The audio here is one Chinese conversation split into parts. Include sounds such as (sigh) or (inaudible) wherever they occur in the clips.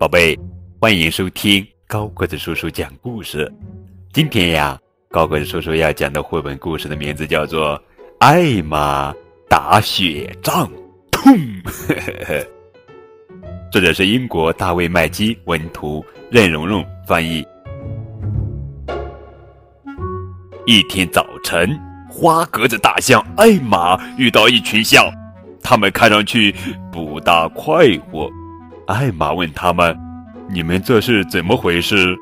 宝贝，欢迎收听高个子叔叔讲故事。今天呀，高个子叔叔要讲的绘本故事的名字叫做《艾玛打雪仗》。痛！(laughs) 作者是英国大卫·麦基文图，任蓉蓉翻译。一天早晨，花格子大象艾玛遇到一群象，他们看上去不大快活。艾玛问他们：“你们这是怎么回事？”“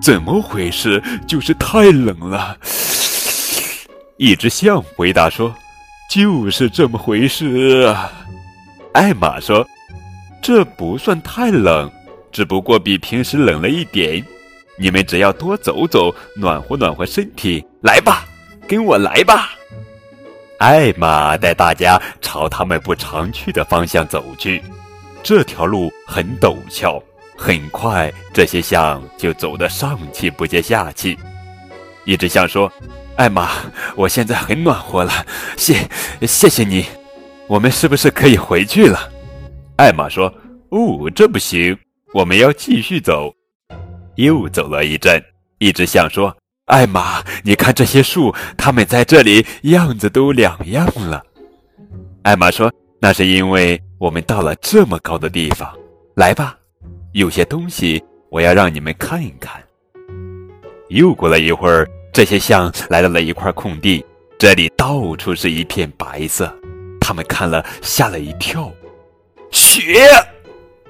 怎么回事？就是太冷了。(sniffs) ”一只象回答说：“就是这么回事。”艾玛说：“这不算太冷，只不过比平时冷了一点。你们只要多走走，暖和暖和身体。来吧，跟我来吧。”艾玛带大家朝他们不常去的方向走去。这条路很陡峭，很快这些象就走得上气不接下气。一只象说：“艾玛，我现在很暖和了，谢谢谢你。我们是不是可以回去了？”艾玛说：“哦，这不行，我们要继续走。”又走了一阵，一只象说：“艾玛，你看这些树，它们在这里样子都两样了。”艾玛说：“那是因为……”我们到了这么高的地方，来吧，有些东西我要让你们看一看。又过了一会儿，这些象来到了一块空地，这里到处是一片白色，他们看了吓了一跳。雪！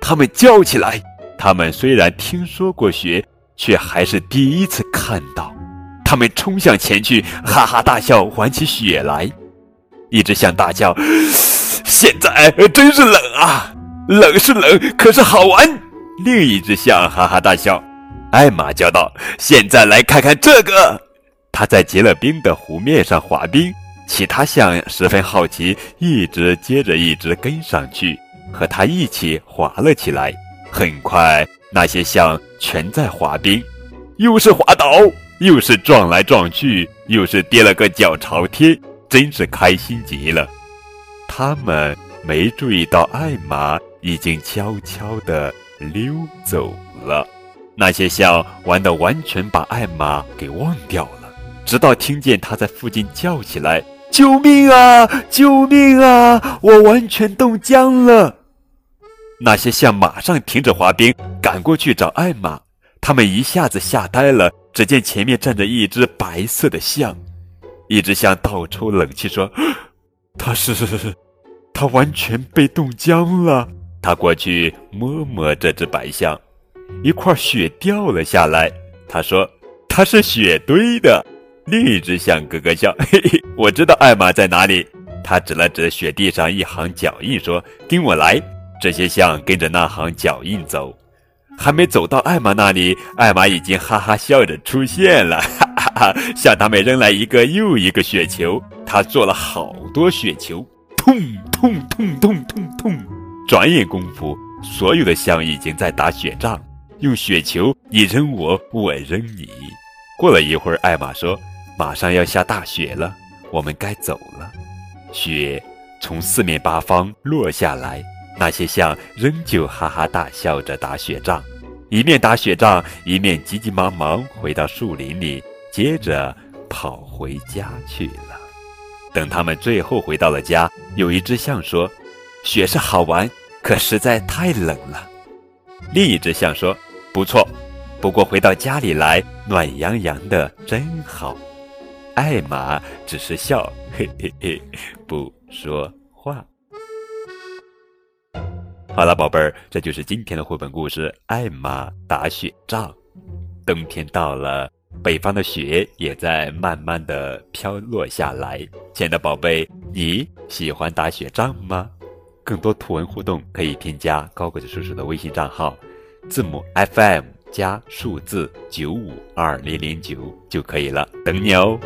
他们叫起来。他们虽然听说过雪，却还是第一次看到。他们冲向前去，哈哈大笑，玩起雪来。一只象大叫。现在真是冷啊！冷是冷，可是好玩。另一只象哈哈大笑。艾玛叫道：“现在来看看这个。”他在结了冰的湖面上滑冰，其他象十分好奇，一只接着一只跟上去，和他一起滑了起来。很快，那些象全在滑冰，又是滑倒，又是撞来撞去，又是跌了个脚朝天，真是开心极了。他们没注意到艾玛已经悄悄地溜走了。那些象玩得完全把艾玛给忘掉了，直到听见他在附近叫起来：“救命啊！救命啊！我完全冻僵了！”那些象马上停止滑冰，赶过去找艾玛。他们一下子吓呆了，只见前面站着一只白色的象。一只象倒抽冷气说：“他是。”他完全被冻僵了。他过去摸摸这只白象，一块雪掉了下来。他说：“它是雪堆的。”另一只象咯咯笑：“ (laughs) 嘿嘿，我知道艾玛在哪里。”他指了指雪地上一行脚印，说：“跟我来。”这些象跟着那行脚印走，还没走到艾玛那里，艾玛已经哈哈笑着出现了，哈 (laughs) 哈哈，向他们扔来一个又一个雪球。他做了好多雪球。痛痛痛痛痛痛！转眼功夫，所有的象已经在打雪仗，用雪球你扔我，我扔你。过了一会儿，艾玛说：“马上要下大雪了，我们该走了。”雪从四面八方落下来，那些象仍旧哈哈大笑着打雪仗，一面打雪仗，一面急急忙忙回到树林里，接着跑回家去了。等他们最后回到了家，有一只象说：“雪是好玩，可实在太冷了。”另一只象说：“不错，不过回到家里来，暖洋洋的，真好。”艾玛只是笑，嘿嘿嘿，不说话。好了，宝贝儿，这就是今天的绘本故事《艾玛打雪仗》。冬天到了。北方的雪也在慢慢的飘落下来。亲爱的宝贝，你喜欢打雪仗吗？更多图文互动可以添加高个子叔叔的微信账号，字母 FM 加数字九五二零零九就可以了，等你哦。